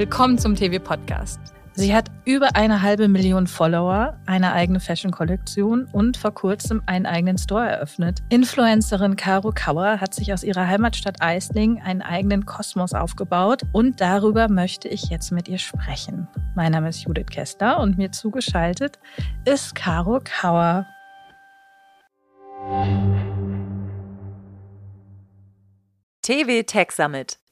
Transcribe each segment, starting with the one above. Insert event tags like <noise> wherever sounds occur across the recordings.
Willkommen zum TV Podcast. Sie hat über eine halbe Million Follower, eine eigene Fashion-Kollektion und vor kurzem einen eigenen Store eröffnet. Influencerin Caro Kauer hat sich aus ihrer Heimatstadt Eisling einen eigenen Kosmos aufgebaut und darüber möchte ich jetzt mit ihr sprechen. Mein Name ist Judith Kester und mir zugeschaltet ist Caro Kauer. TV Tech Summit,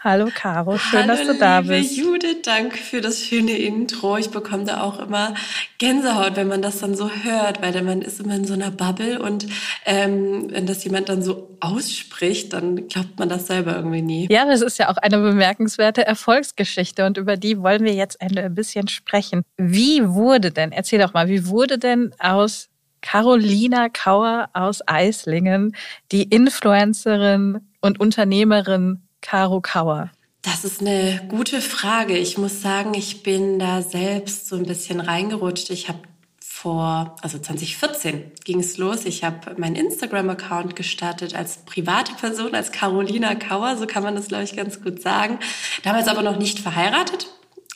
Hallo Caro, schön, Hallo, dass du da liebe bist. Judith, danke für das schöne Intro. Ich bekomme da auch immer Gänsehaut, wenn man das dann so hört, weil man ist immer in so einer Bubble und ähm, wenn das jemand dann so ausspricht, dann glaubt man das selber irgendwie nie. Ja, das ist ja auch eine bemerkenswerte Erfolgsgeschichte und über die wollen wir jetzt ein bisschen sprechen. Wie wurde denn, erzähl doch mal, wie wurde denn aus Carolina Kauer aus Eislingen, die Influencerin und Unternehmerin Caro Kauer? Das ist eine gute Frage. Ich muss sagen, ich bin da selbst so ein bisschen reingerutscht. Ich habe vor, also 2014 ging es los. Ich habe meinen Instagram-Account gestartet als private Person, als Carolina Kauer, so kann man das, glaube ich, ganz gut sagen. Damals aber noch nicht verheiratet.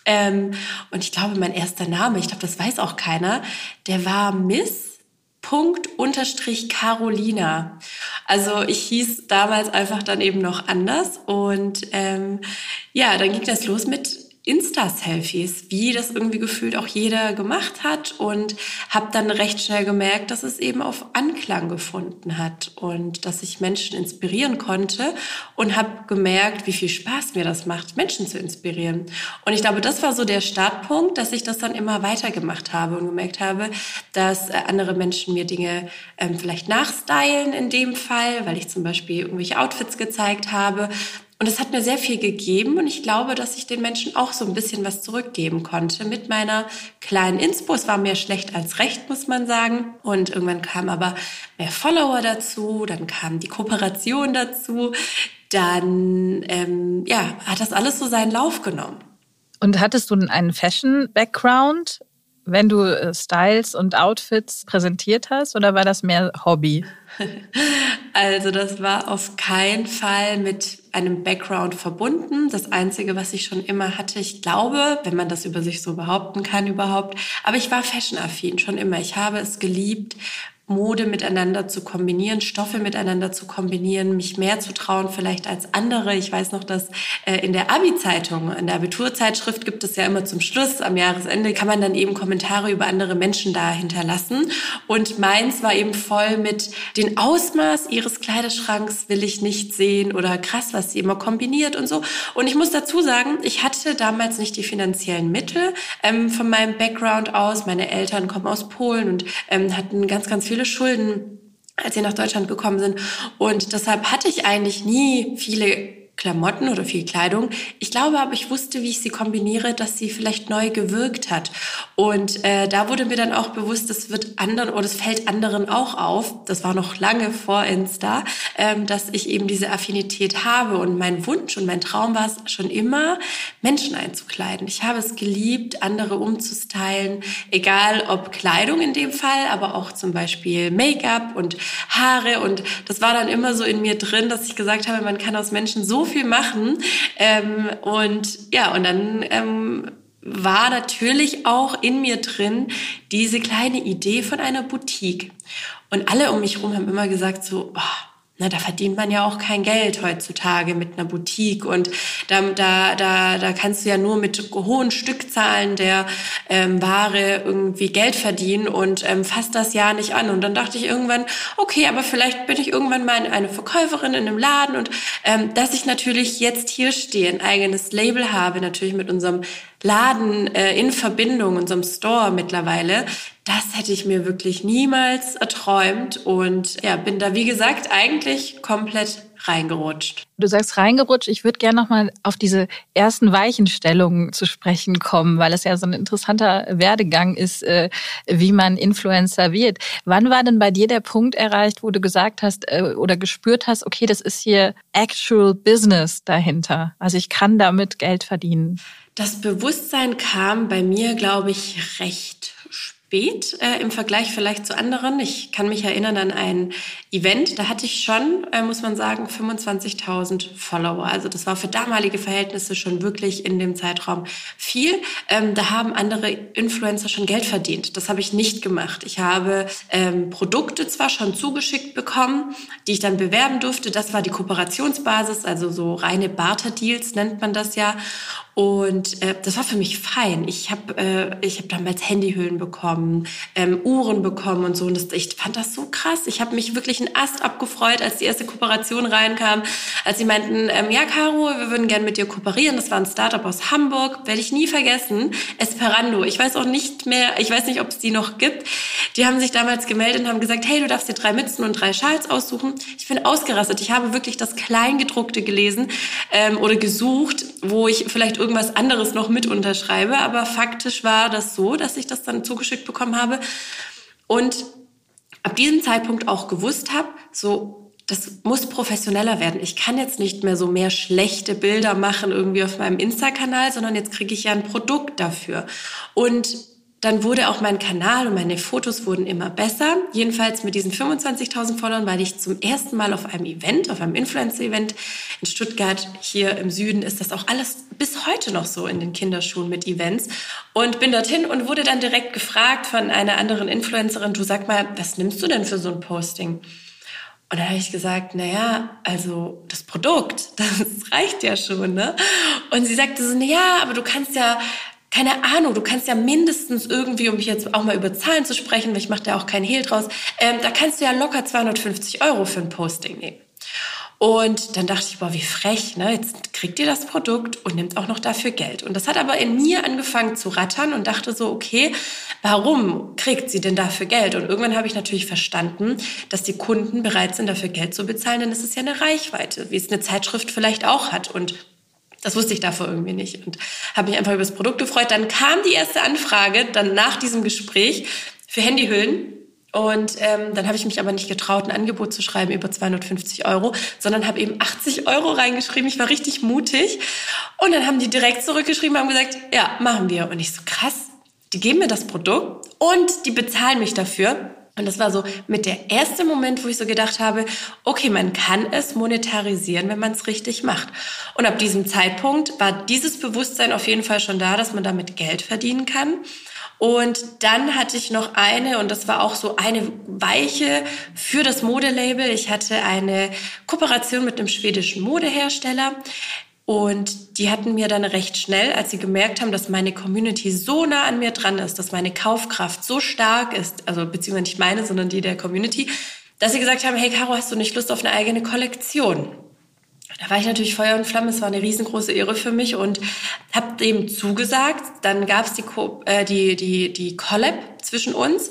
Ähm, und ich glaube, mein erster Name, ich glaube, das weiß auch keiner, der war Miss Punkt unterstrich Carolina. Also ich hieß damals einfach dann eben noch anders und ähm, ja, dann ging das los mit Insta-Selfies, wie das irgendwie gefühlt auch jeder gemacht hat und habe dann recht schnell gemerkt, dass es eben auf Anklang gefunden hat und dass ich Menschen inspirieren konnte und habe gemerkt, wie viel Spaß mir das macht, Menschen zu inspirieren. Und ich glaube, das war so der Startpunkt, dass ich das dann immer weitergemacht habe und gemerkt habe, dass äh, andere Menschen mir Dinge ähm, vielleicht nachstylen in dem Fall, weil ich zum Beispiel irgendwelche Outfits gezeigt habe und es hat mir sehr viel gegeben und ich glaube, dass ich den Menschen auch so ein bisschen was zurückgeben konnte mit meiner kleinen Inspo. Es war mehr schlecht als recht, muss man sagen. Und irgendwann kamen aber mehr Follower dazu, dann kam die Kooperation dazu, dann ähm, ja, hat das alles so seinen Lauf genommen. Und hattest du einen Fashion-Background, wenn du äh, Styles und Outfits präsentiert hast, oder war das mehr Hobby? <laughs> Also das war auf keinen Fall mit einem Background verbunden. Das Einzige, was ich schon immer hatte, ich glaube, wenn man das über sich so behaupten kann überhaupt, aber ich war fashion-affin schon immer. Ich habe es geliebt, Mode miteinander zu kombinieren, Stoffe miteinander zu kombinieren, mich mehr zu trauen vielleicht als andere. Ich weiß noch, dass äh, in der Abi-Zeitung, in der Abiturzeitschrift gibt es ja immer zum Schluss, am Jahresende, kann man dann eben Kommentare über andere Menschen da hinterlassen. Und meins war eben voll mit den Ausmaß ihres Kleiderschranks will ich nicht sehen oder krass, was sie immer kombiniert und so. Und ich muss dazu sagen, ich hatte damals nicht die finanziellen Mittel ähm, von meinem Background aus. Meine Eltern kommen aus Polen und ähm, hatten ganz, ganz viele Schulden als sie nach Deutschland gekommen sind. Und deshalb hatte ich eigentlich nie viele Klamotten oder viel Kleidung. Ich glaube aber, ich wusste, wie ich sie kombiniere, dass sie vielleicht neu gewirkt hat. Und äh, da wurde mir dann auch bewusst, das wird anderen oder es fällt anderen auch auf. Das war noch lange vor Insta, ähm, dass ich eben diese Affinität habe. Und mein Wunsch und mein Traum war es schon immer, Menschen einzukleiden. Ich habe es geliebt, andere umzustylen, egal ob Kleidung in dem Fall, aber auch zum Beispiel Make-up und Haare. Und das war dann immer so in mir drin, dass ich gesagt habe, man kann aus Menschen so viel machen. Ähm, und ja, und dann ähm, war natürlich auch in mir drin diese kleine Idee von einer Boutique. Und alle um mich herum haben immer gesagt so, oh, na, da verdient man ja auch kein Geld heutzutage mit einer Boutique und da, da, da, da kannst du ja nur mit hohen Stückzahlen der ähm, Ware irgendwie Geld verdienen und ähm, fasst das ja nicht an. Und dann dachte ich irgendwann, okay, aber vielleicht bin ich irgendwann mal eine Verkäuferin in einem Laden und ähm, dass ich natürlich jetzt hier stehe, ein eigenes Label habe, natürlich mit unserem Laden äh, in Verbindung, unserem Store mittlerweile, das hätte ich mir wirklich niemals erträumt und ja, bin da, wie gesagt, eigentlich komplett reingerutscht. Du sagst reingerutscht. Ich würde gerne nochmal auf diese ersten Weichenstellungen zu sprechen kommen, weil es ja so ein interessanter Werdegang ist, äh, wie man Influencer wird. Wann war denn bei dir der Punkt erreicht, wo du gesagt hast äh, oder gespürt hast, okay, das ist hier actual business dahinter. Also ich kann damit Geld verdienen. Das Bewusstsein kam bei mir, glaube ich, recht spät äh, im Vergleich vielleicht zu anderen. Ich kann mich erinnern an ein Event, da hatte ich schon, äh, muss man sagen, 25.000 Follower. Also das war für damalige Verhältnisse schon wirklich in dem Zeitraum viel. Ähm, da haben andere Influencer schon Geld verdient. Das habe ich nicht gemacht. Ich habe ähm, Produkte zwar schon zugeschickt bekommen, die ich dann bewerben durfte. Das war die Kooperationsbasis, also so reine Barter-Deals nennt man das ja. Und äh, das war für mich fein. Ich habe äh, hab damals Handyhüllen bekommen, ähm, Uhren bekommen und so. Und das, ich fand das so krass. Ich habe mich wirklich einen Ast abgefreut, als die erste Kooperation reinkam. Als sie meinten, ähm, ja, Caro, wir würden gerne mit dir kooperieren. Das war ein Startup aus Hamburg. Werde ich nie vergessen. Esperando. Ich weiß auch nicht mehr, ich weiß nicht, ob es die noch gibt. Die haben sich damals gemeldet und haben gesagt, hey, du darfst dir drei Mützen und drei Schals aussuchen. Ich bin ausgerastet. Ich habe wirklich das Kleingedruckte gelesen ähm, oder gesucht, wo ich vielleicht irgendwas anderes noch mit unterschreibe. Aber faktisch war das so, dass ich das dann zugeschickt bekommen habe. Und ab diesem Zeitpunkt auch gewusst habe, so das muss professioneller werden. Ich kann jetzt nicht mehr so mehr schlechte Bilder machen irgendwie auf meinem Insta-Kanal, sondern jetzt kriege ich ja ein Produkt dafür. Und dann wurde auch mein Kanal und meine Fotos wurden immer besser. Jedenfalls mit diesen 25.000 Followern war ich zum ersten Mal auf einem Event, auf einem Influencer-Event in Stuttgart. Hier im Süden ist das auch alles bis heute noch so in den Kinderschuhen mit Events. Und bin dorthin und wurde dann direkt gefragt von einer anderen Influencerin, du sag mal, was nimmst du denn für so ein Posting? Und da habe ich gesagt, na ja, also das Produkt, <laughs> das reicht ja schon, ne? Und sie sagte so, na ja, aber du kannst ja keine Ahnung, du kannst ja mindestens irgendwie, um jetzt auch mal über Zahlen zu sprechen, weil ich mache da auch keinen Hehl draus, ähm, da kannst du ja locker 250 Euro für ein Posting nehmen. Und dann dachte ich, boah, wie frech, ne? Jetzt kriegt ihr das Produkt und nimmt auch noch dafür Geld. Und das hat aber in mir angefangen zu rattern und dachte so, okay, warum kriegt sie denn dafür Geld? Und irgendwann habe ich natürlich verstanden, dass die Kunden bereit sind, dafür Geld zu bezahlen, denn es ist ja eine Reichweite, wie es eine Zeitschrift vielleicht auch hat. Und das wusste ich davor irgendwie nicht und habe mich einfach über das Produkt gefreut. Dann kam die erste Anfrage, dann nach diesem Gespräch für Handyhüllen. Und ähm, dann habe ich mich aber nicht getraut, ein Angebot zu schreiben über 250 Euro, sondern habe eben 80 Euro reingeschrieben. Ich war richtig mutig. Und dann haben die direkt zurückgeschrieben, haben gesagt, ja, machen wir. Und ich so, krass, die geben mir das Produkt und die bezahlen mich dafür. Und das war so mit der erste Moment, wo ich so gedacht habe, okay, man kann es monetarisieren, wenn man es richtig macht. Und ab diesem Zeitpunkt war dieses Bewusstsein auf jeden Fall schon da, dass man damit Geld verdienen kann. Und dann hatte ich noch eine, und das war auch so eine Weiche für das Modelabel. Ich hatte eine Kooperation mit einem schwedischen Modehersteller. Und die hatten mir dann recht schnell, als sie gemerkt haben, dass meine Community so nah an mir dran ist, dass meine Kaufkraft so stark ist, also beziehungsweise nicht meine, sondern die der Community, dass sie gesagt haben, hey Caro, hast du nicht Lust auf eine eigene Kollektion? Da war ich natürlich Feuer und Flamme. Es war eine riesengroße Ehre für mich und habe dem zugesagt. Dann gab es die, äh, die, die, die Collab zwischen uns.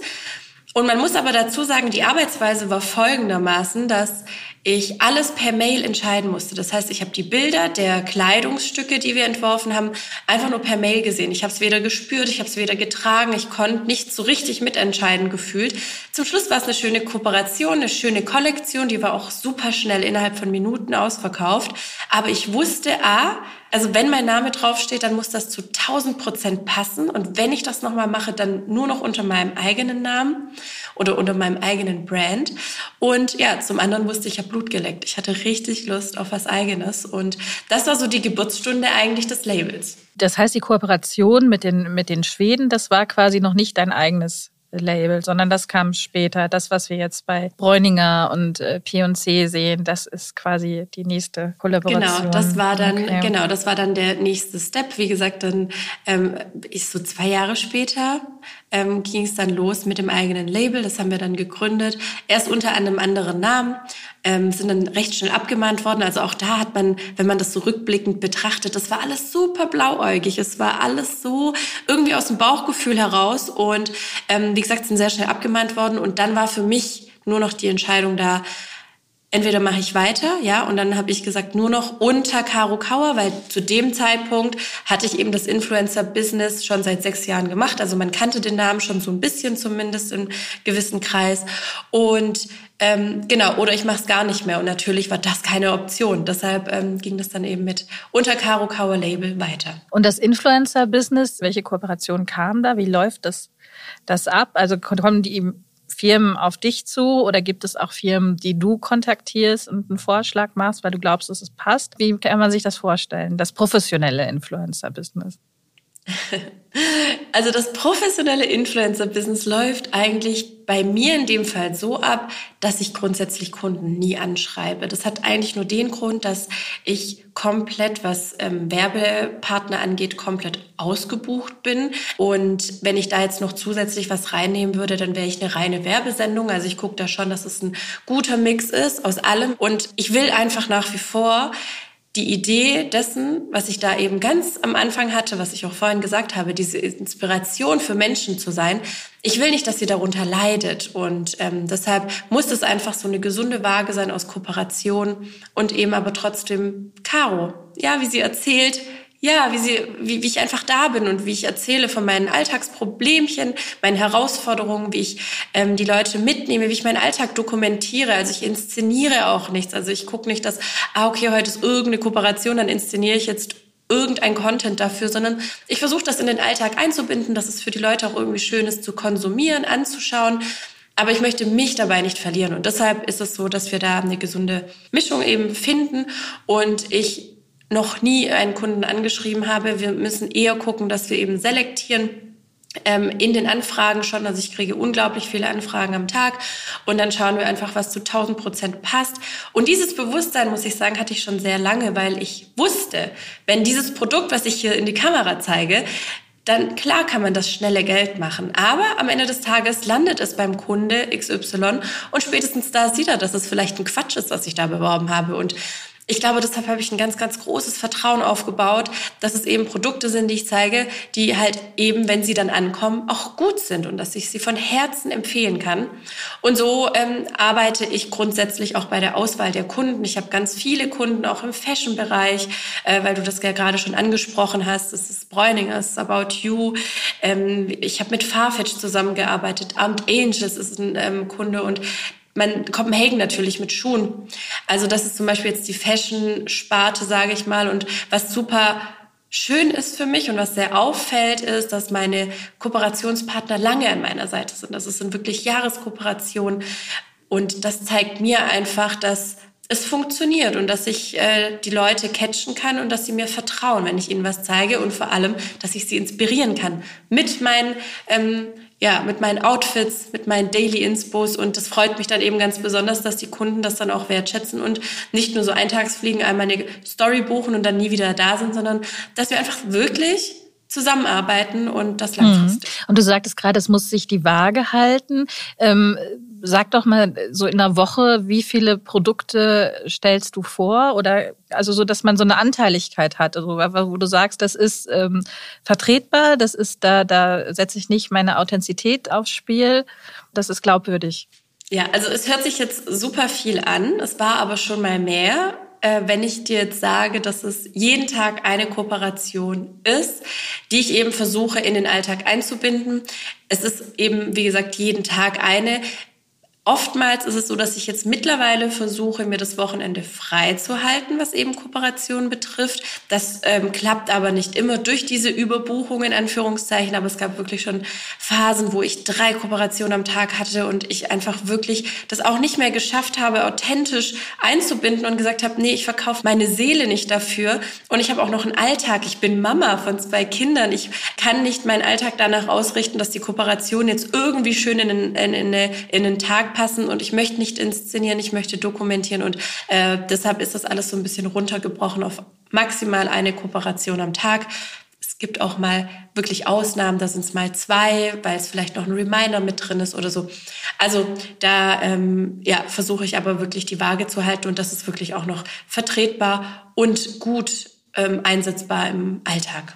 Und man muss aber dazu sagen, die Arbeitsweise war folgendermaßen, dass ich alles per Mail entscheiden musste. Das heißt, ich habe die Bilder der Kleidungsstücke, die wir entworfen haben, einfach nur per Mail gesehen. Ich habe es weder gespürt, ich habe es weder getragen, ich konnte nicht so richtig mitentscheiden gefühlt. Zum Schluss war es eine schöne Kooperation, eine schöne Kollektion, die war auch super schnell innerhalb von Minuten ausverkauft. Aber ich wusste, a, also wenn mein Name draufsteht, dann muss das zu 1000 Prozent passen. Und wenn ich das nochmal mache, dann nur noch unter meinem eigenen Namen oder unter meinem eigenen Brand. Und ja, zum anderen wusste ich, ich habe Blut geleckt. Ich hatte richtig Lust auf was Eigenes. Und das war so die Geburtsstunde eigentlich des Labels. Das heißt, die Kooperation mit den, mit den Schweden, das war quasi noch nicht dein eigenes Label, sondern das kam später. Das, was wir jetzt bei Bräuninger und äh, P&C sehen, das ist quasi die nächste Kollaboration. Genau, das war dann okay. genau, das war dann der nächste Step. Wie gesagt, dann ähm, ist so zwei Jahre später ähm, ging es dann los mit dem eigenen Label. Das haben wir dann gegründet. Erst unter einem anderen Namen, ähm, sind dann recht schnell abgemahnt worden. Also auch da hat man, wenn man das so rückblickend betrachtet, das war alles super blauäugig. Es war alles so irgendwie aus dem Bauchgefühl heraus. Und ähm, wie gesagt, sind sehr schnell abgemahnt worden. Und dann war für mich nur noch die Entscheidung da, entweder mache ich weiter, ja, und dann habe ich gesagt, nur noch unter Caro Kauer, weil zu dem Zeitpunkt hatte ich eben das Influencer-Business schon seit sechs Jahren gemacht. Also man kannte den Namen schon so ein bisschen zumindest im gewissen Kreis. Und ähm, genau, oder ich mache es gar nicht mehr. Und natürlich war das keine Option. Deshalb ähm, ging das dann eben mit unter Caro Kauer Label weiter. Und das Influencer-Business, welche Kooperation kam da? Wie läuft das, das ab? Also kommen die Firmen auf dich zu oder gibt es auch Firmen, die du kontaktierst und einen Vorschlag machst, weil du glaubst, dass es passt? Wie kann man sich das vorstellen, das professionelle Influencer-Business? <laughs> Also das professionelle Influencer-Business läuft eigentlich bei mir in dem Fall so ab, dass ich grundsätzlich Kunden nie anschreibe. Das hat eigentlich nur den Grund, dass ich komplett, was ähm, Werbepartner angeht, komplett ausgebucht bin. Und wenn ich da jetzt noch zusätzlich was reinnehmen würde, dann wäre ich eine reine Werbesendung. Also ich gucke da schon, dass es ein guter Mix ist aus allem. Und ich will einfach nach wie vor die Idee dessen, was ich da eben ganz am Anfang hatte, was ich auch vorhin gesagt habe, diese Inspiration für Menschen zu sein. Ich will nicht, dass sie darunter leidet und ähm, deshalb muss es einfach so eine gesunde Waage sein aus Kooperation und eben aber trotzdem Caro. Ja, wie sie erzählt, ja, wie, sie, wie, wie ich einfach da bin und wie ich erzähle von meinen Alltagsproblemchen, meinen Herausforderungen, wie ich ähm, die Leute mitnehme, wie ich meinen Alltag dokumentiere. Also ich inszeniere auch nichts. Also ich gucke nicht, dass, ah, okay, heute ist irgendeine Kooperation, dann inszeniere ich jetzt irgendein Content dafür, sondern ich versuche das in den Alltag einzubinden, dass es für die Leute auch irgendwie schön ist zu konsumieren, anzuschauen. Aber ich möchte mich dabei nicht verlieren. Und deshalb ist es so, dass wir da eine gesunde Mischung eben finden. Und ich noch nie einen Kunden angeschrieben habe. Wir müssen eher gucken, dass wir eben selektieren ähm, in den Anfragen schon. Also ich kriege unglaublich viele Anfragen am Tag und dann schauen wir einfach, was zu 1000 Prozent passt. Und dieses Bewusstsein, muss ich sagen, hatte ich schon sehr lange, weil ich wusste, wenn dieses Produkt, was ich hier in die Kamera zeige, dann klar kann man das schnelle Geld machen. Aber am Ende des Tages landet es beim Kunde XY und spätestens da sieht er, dass es vielleicht ein Quatsch ist, was ich da beworben habe. Und ich glaube, deshalb habe ich ein ganz, ganz großes Vertrauen aufgebaut, dass es eben Produkte sind, die ich zeige, die halt eben, wenn sie dann ankommen, auch gut sind und dass ich sie von Herzen empfehlen kann. Und so ähm, arbeite ich grundsätzlich auch bei der Auswahl der Kunden. Ich habe ganz viele Kunden auch im Fashion-Bereich, äh, weil du das ja gerade schon angesprochen hast. Das ist Bräuninger, das ist About You. Ähm, ich habe mit Farfetch zusammengearbeitet. Armed Angels ist ein ähm, Kunde und man Kopenhagen natürlich mit Schuhen. Also das ist zum Beispiel jetzt die Fashion-Sparte, sage ich mal. Und was super schön ist für mich und was sehr auffällt, ist, dass meine Kooperationspartner lange an meiner Seite sind. Das sind wirklich Jahreskooperationen. Und das zeigt mir einfach, dass es funktioniert und dass ich äh, die Leute catchen kann und dass sie mir vertrauen, wenn ich ihnen was zeige und vor allem, dass ich sie inspirieren kann mit meinen ähm, ja, mit meinen Outfits, mit meinen Daily Inspos und das freut mich dann eben ganz besonders, dass die Kunden das dann auch wertschätzen und nicht nur so eintagsfliegen, einmal eine Story buchen und dann nie wieder da sind, sondern dass wir einfach wirklich zusammenarbeiten und das langfristig. Mhm. Und du sagtest gerade, es muss sich die Waage halten. Ähm, sag doch mal so in einer Woche, wie viele Produkte stellst du vor? Oder also so, dass man so eine Anteiligkeit hat, also, wo du sagst, das ist ähm, vertretbar, das ist da, da setze ich nicht meine Authentizität aufs Spiel, das ist glaubwürdig. Ja, also es hört sich jetzt super viel an. Es war aber schon mal mehr äh, wenn ich dir jetzt sage, dass es jeden Tag eine Kooperation ist, die ich eben versuche in den Alltag einzubinden. Es ist eben, wie gesagt, jeden Tag eine. Oftmals ist es so, dass ich jetzt mittlerweile versuche, mir das Wochenende frei zu halten, was eben Kooperationen betrifft. Das ähm, klappt aber nicht immer durch diese Überbuchung in Anführungszeichen. Aber es gab wirklich schon Phasen, wo ich drei Kooperationen am Tag hatte und ich einfach wirklich das auch nicht mehr geschafft habe, authentisch einzubinden und gesagt habe, nee, ich verkaufe meine Seele nicht dafür. Und ich habe auch noch einen Alltag. Ich bin Mama von zwei Kindern. Ich kann nicht meinen Alltag danach ausrichten, dass die Kooperation jetzt irgendwie schön in in, in, in den Tag passen und ich möchte nicht inszenieren, ich möchte dokumentieren und äh, deshalb ist das alles so ein bisschen runtergebrochen auf maximal eine Kooperation am Tag. Es gibt auch mal wirklich Ausnahmen, da sind es mal zwei, weil es vielleicht noch ein Reminder mit drin ist oder so. Also da ähm, ja, versuche ich aber wirklich die Waage zu halten und das ist wirklich auch noch vertretbar und gut ähm, einsetzbar im Alltag.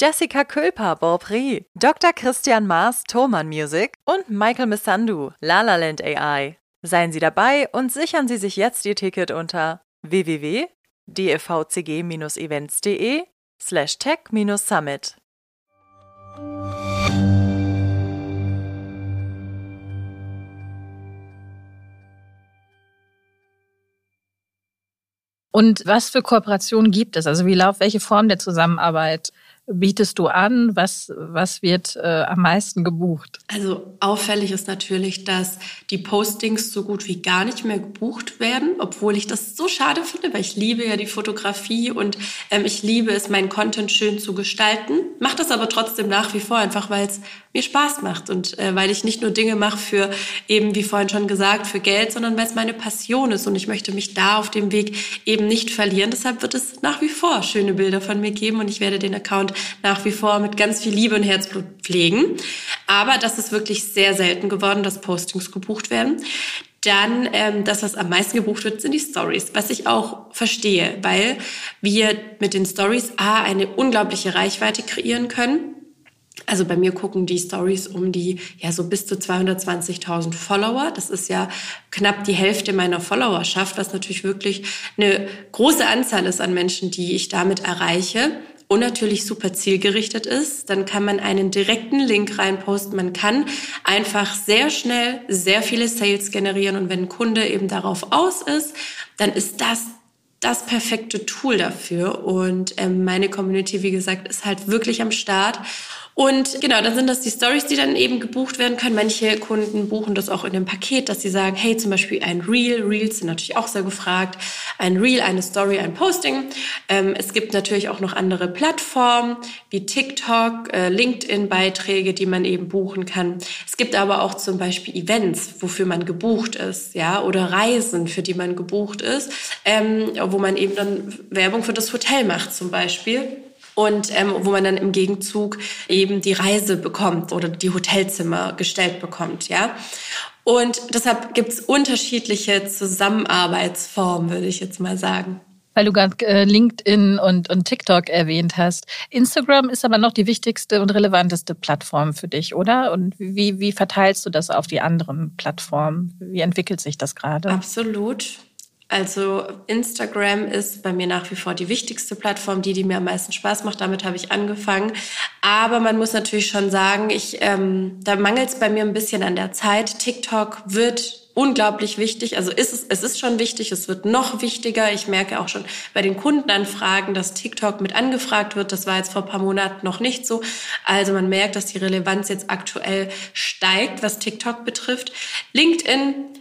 Jessica Külper, Borprix, Dr. Christian Maas, Thoman Music und Michael Missandu, Lalaland AI. Seien Sie dabei und sichern Sie sich jetzt Ihr Ticket unter www.devcg-events.de slash tech-summit. Und was für Kooperationen gibt es? Also wie laufen, welche Form der Zusammenarbeit bietest du an? Was, was wird äh, am meisten gebucht? Also auffällig ist natürlich, dass die Postings so gut wie gar nicht mehr gebucht werden, obwohl ich das so schade finde, weil ich liebe ja die Fotografie und ähm, ich liebe es, meinen Content schön zu gestalten. Mache das aber trotzdem nach wie vor, einfach weil es mir Spaß macht und äh, weil ich nicht nur Dinge mache für eben, wie vorhin schon gesagt, für Geld, sondern weil es meine Passion ist und ich möchte mich da auf dem Weg eben nicht verlieren. Deshalb wird es nach wie vor schöne Bilder von mir geben und ich werde den Account nach wie vor mit ganz viel Liebe und Herzblut pflegen. Aber das ist wirklich sehr selten geworden, dass Postings gebucht werden. Dann ähm, das, was am meisten gebucht wird, sind die Stories, was ich auch verstehe, weil wir mit den Stories A eine unglaubliche Reichweite kreieren können. Also bei mir gucken die Stories um die ja so bis zu 220.000 Follower. Das ist ja knapp die Hälfte meiner Followerschaft, was natürlich wirklich eine große Anzahl ist an Menschen, die ich damit erreiche und natürlich super zielgerichtet ist, dann kann man einen direkten Link reinposten. Man kann einfach sehr schnell sehr viele Sales generieren und wenn ein Kunde eben darauf aus ist, dann ist das das perfekte Tool dafür. Und ähm, meine Community, wie gesagt, ist halt wirklich am Start. Und genau, dann sind das die Stories, die dann eben gebucht werden können. Manche Kunden buchen das auch in dem Paket, dass sie sagen, hey, zum Beispiel ein Reel, Reels sind natürlich auch sehr gefragt, ein Reel, eine Story, ein Posting. Ähm, es gibt natürlich auch noch andere Plattformen wie TikTok, äh, LinkedIn-Beiträge, die man eben buchen kann. Es gibt aber auch zum Beispiel Events, wofür man gebucht ist, ja, oder Reisen, für die man gebucht ist, ähm, wo man eben dann Werbung für das Hotel macht zum Beispiel und ähm, wo man dann im Gegenzug eben die Reise bekommt oder die Hotelzimmer gestellt bekommt, ja. Und deshalb gibt es unterschiedliche Zusammenarbeitsformen, würde ich jetzt mal sagen. Weil du gerade äh, LinkedIn und, und TikTok erwähnt hast. Instagram ist aber noch die wichtigste und relevanteste Plattform für dich, oder? Und wie, wie verteilst du das auf die anderen Plattformen? Wie entwickelt sich das gerade? Absolut. Also Instagram ist bei mir nach wie vor die wichtigste Plattform, die, die mir am meisten Spaß macht. Damit habe ich angefangen. Aber man muss natürlich schon sagen, ich, ähm, da mangelt es bei mir ein bisschen an der Zeit. TikTok wird unglaublich wichtig. Also ist es, es ist schon wichtig, es wird noch wichtiger. Ich merke auch schon bei den Kundenanfragen, dass TikTok mit angefragt wird. Das war jetzt vor ein paar Monaten noch nicht so. Also man merkt, dass die Relevanz jetzt aktuell steigt, was TikTok betrifft. LinkedIn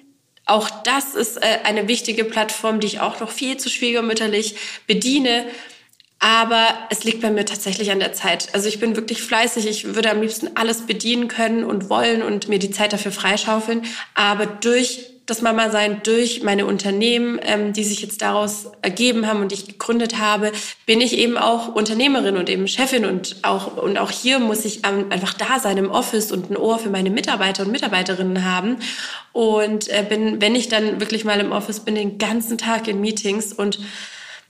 auch das ist äh, eine wichtige Plattform, die ich auch noch viel zu schwiegermütterlich bediene. Aber es liegt bei mir tatsächlich an der Zeit. Also ich bin wirklich fleißig. Ich würde am liebsten alles bedienen können und wollen und mir die Zeit dafür freischaufeln. Aber durch das Mama sein durch meine Unternehmen, ähm, die sich jetzt daraus ergeben haben und ich gegründet habe, bin ich eben auch Unternehmerin und eben Chefin und auch und auch hier muss ich ähm, einfach da sein im Office und ein Ohr für meine Mitarbeiter und Mitarbeiterinnen haben und äh, bin, wenn ich dann wirklich mal im Office bin, den ganzen Tag in Meetings und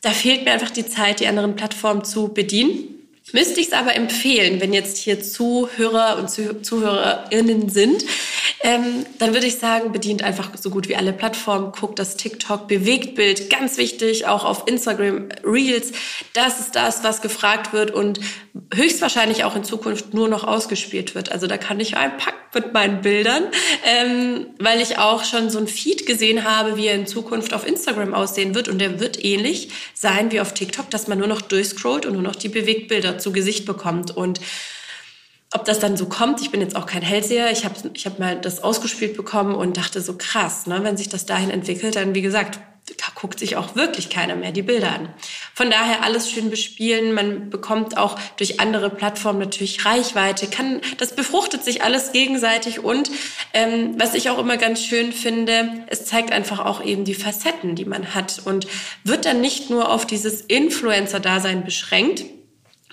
da fehlt mir einfach die Zeit, die anderen Plattformen zu bedienen. Müsste ich es aber empfehlen, wenn jetzt hier Zuhörer und Zuhörerinnen sind, ähm, dann würde ich sagen, bedient einfach so gut wie alle Plattformen, guckt das TikTok, Bewegtbild, ganz wichtig, auch auf Instagram Reels. Das ist das, was gefragt wird. Und höchstwahrscheinlich auch in Zukunft nur noch ausgespielt wird. Also da kann ich einpacken mit meinen Bildern, ähm, weil ich auch schon so ein Feed gesehen habe, wie er in Zukunft auf Instagram aussehen wird und der wird ähnlich sein wie auf TikTok, dass man nur noch durchscrollt und nur noch die Bewegtbilder zu Gesicht bekommt und ob das dann so kommt, ich bin jetzt auch kein Hellseher. Ich habe ich hab mal das ausgespielt bekommen und dachte so krass, ne, wenn sich das dahin entwickelt, dann wie gesagt, da guckt sich auch wirklich keiner mehr die Bilder an. Von daher alles schön bespielen. Man bekommt auch durch andere Plattformen natürlich Reichweite. Kann, das befruchtet sich alles gegenseitig. Und ähm, was ich auch immer ganz schön finde, es zeigt einfach auch eben die Facetten, die man hat und wird dann nicht nur auf dieses Influencer-Dasein beschränkt,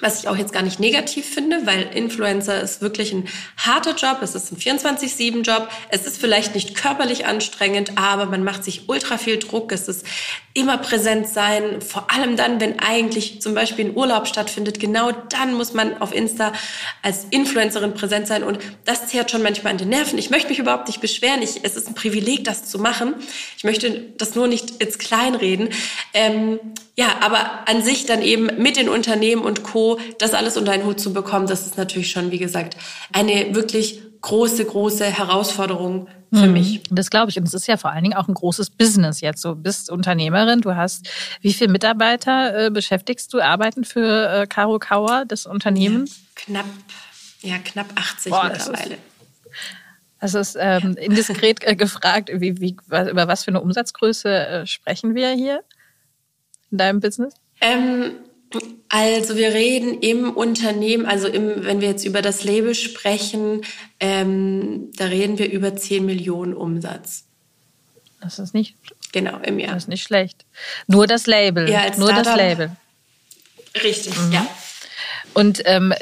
was ich auch jetzt gar nicht negativ finde, weil Influencer ist wirklich ein harter Job, es ist ein 24-7-Job, es ist vielleicht nicht körperlich anstrengend, aber man macht sich ultra viel Druck, es ist immer präsent sein, vor allem dann, wenn eigentlich zum Beispiel ein Urlaub stattfindet, genau dann muss man auf Insta als Influencerin präsent sein und das zehrt schon manchmal an den Nerven. Ich möchte mich überhaupt nicht beschweren, ich, es ist ein Privileg, das zu machen. Ich möchte das nur nicht ins Kleinreden. Ähm, ja, aber an sich dann eben mit den Unternehmen und Co. das alles unter einen Hut zu bekommen, das ist natürlich schon, wie gesagt, eine wirklich große, große Herausforderung für mhm. mich. Das glaube ich. Und es ist ja vor allen Dingen auch ein großes Business jetzt. Du bist Unternehmerin, du hast, wie viele Mitarbeiter äh, beschäftigst du, arbeiten für äh, Caro Kauer, das Unternehmen? Ja, knapp, ja, knapp 80 Boah, mittlerweile. Also ist ähm, indiskret äh, gefragt, wie, wie, über was für eine Umsatzgröße äh, sprechen wir hier? In deinem Business? Ähm, also wir reden im Unternehmen, also im, wenn wir jetzt über das Label sprechen, ähm, da reden wir über 10 Millionen Umsatz. Das ist nicht. Genau, im Jahr. Das ist nicht schlecht. Nur das Label. Ja, als Nur Startup, das Label. Richtig, mhm. ja. Und ähm,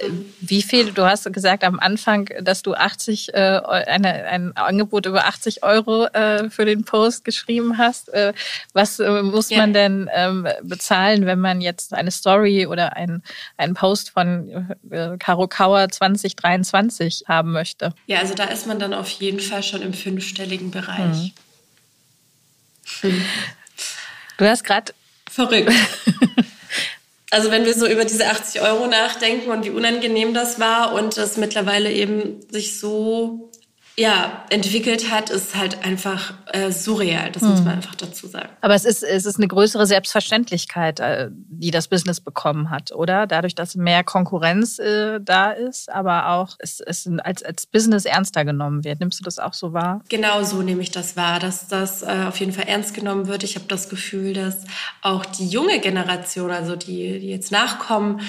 wie viel, du hast gesagt am Anfang, dass du 80, äh, eine, ein Angebot über 80 Euro äh, für den Post geschrieben hast. Äh, was äh, muss ja. man denn ähm, bezahlen, wenn man jetzt eine Story oder ein, einen Post von äh, Caro Kauer 2023 haben möchte? Ja, also da ist man dann auf jeden Fall schon im fünfstelligen Bereich. Hm. Du hast gerade verrückt. <laughs> Also wenn wir so über diese 80 Euro nachdenken und wie unangenehm das war und das mittlerweile eben sich so ja, entwickelt hat, ist halt einfach äh, surreal. Das hm. muss man einfach dazu sagen. Aber es ist, es ist eine größere Selbstverständlichkeit, äh, die das Business bekommen hat, oder? Dadurch, dass mehr Konkurrenz äh, da ist, aber auch es, es als, als Business ernster genommen wird. Nimmst du das auch so wahr? Genau so nehme ich das wahr, dass das äh, auf jeden Fall ernst genommen wird. Ich habe das Gefühl, dass auch die junge Generation, also die, die jetzt nachkommen,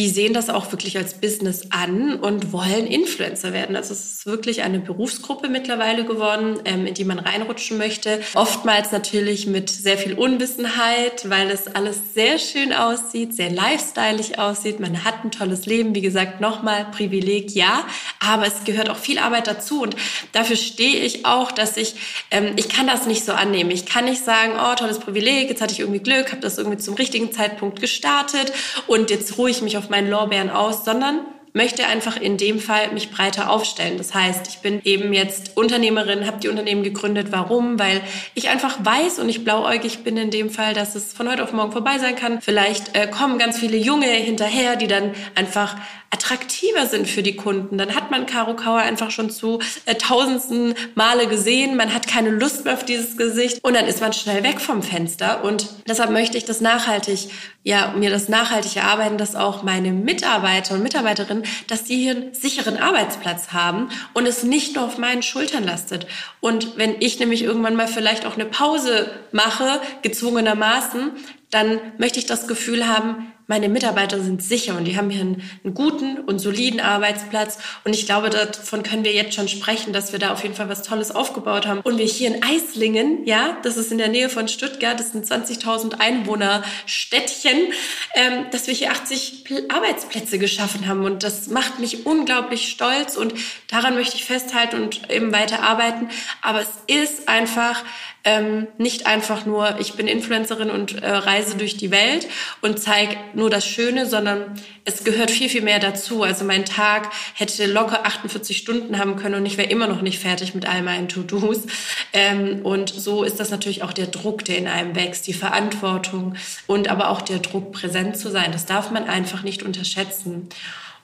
die sehen das auch wirklich als Business an und wollen Influencer werden. Also es ist wirklich eine Berufsgruppe mittlerweile geworden, ähm, in die man reinrutschen möchte. Oftmals natürlich mit sehr viel Unwissenheit, weil es alles sehr schön aussieht, sehr lifestyleig aussieht. Man hat ein tolles Leben. Wie gesagt, nochmal Privileg, ja. Aber es gehört auch viel Arbeit dazu. Und dafür stehe ich auch, dass ich, ähm, ich kann das nicht so annehmen. Ich kann nicht sagen, oh, tolles Privileg, jetzt hatte ich irgendwie Glück, habe das irgendwie zum richtigen Zeitpunkt gestartet und jetzt ruhe ich mich auf meinen Lorbeeren aus, sondern möchte einfach in dem Fall mich breiter aufstellen. Das heißt, ich bin eben jetzt Unternehmerin, habe die Unternehmen gegründet. Warum? Weil ich einfach weiß und ich blauäugig bin in dem Fall, dass es von heute auf morgen vorbei sein kann. Vielleicht äh, kommen ganz viele Junge hinterher, die dann einfach attraktiver sind für die Kunden. Dann hat man Caro Kauer einfach schon zu äh, tausendsten Male gesehen. Man hat keine Lust mehr auf dieses Gesicht und dann ist man schnell weg vom Fenster. Und deshalb möchte ich das nachhaltig, ja, mir das nachhaltig erarbeiten, dass auch meine Mitarbeiter und Mitarbeiterinnen, dass die hier einen sicheren Arbeitsplatz haben und es nicht nur auf meinen Schultern lastet. Und wenn ich nämlich irgendwann mal vielleicht auch eine Pause mache, gezwungenermaßen, dann möchte ich das Gefühl haben, meine Mitarbeiter sind sicher und die haben hier einen, einen, guten und soliden Arbeitsplatz. Und ich glaube, davon können wir jetzt schon sprechen, dass wir da auf jeden Fall was Tolles aufgebaut haben. Und wir hier in Eislingen, ja, das ist in der Nähe von Stuttgart, das sind 20.000 Einwohner Städtchen, ähm, dass wir hier 80 Arbeitsplätze geschaffen haben. Und das macht mich unglaublich stolz und daran möchte ich festhalten und eben weiter arbeiten. Aber es ist einfach ähm, nicht einfach nur, ich bin Influencerin und äh, reise durch die Welt und zeige nur das Schöne, sondern es gehört viel, viel mehr dazu. Also mein Tag hätte locker 48 Stunden haben können und ich wäre immer noch nicht fertig mit all meinen To-Dos. Ähm, und so ist das natürlich auch der Druck, der in einem wächst, die Verantwortung und aber auch der Druck, präsent zu sein. Das darf man einfach nicht unterschätzen.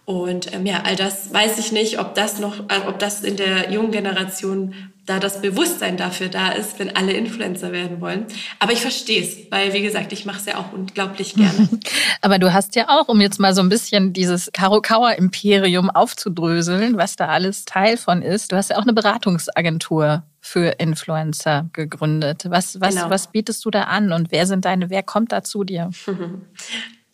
Und ähm, ja, all das weiß ich nicht, ob das noch, äh, ob das in der jungen Generation da das Bewusstsein dafür da ist, wenn alle Influencer werden wollen. Aber ich verstehe es, weil wie gesagt, ich mache es ja auch unglaublich gerne. <laughs> Aber du hast ja auch, um jetzt mal so ein bisschen dieses Karokawa-Imperium aufzudröseln, was da alles Teil von ist, du hast ja auch eine Beratungsagentur für Influencer gegründet. Was, was, genau. was bietest du da an und wer sind deine, wer kommt da zu dir? <laughs>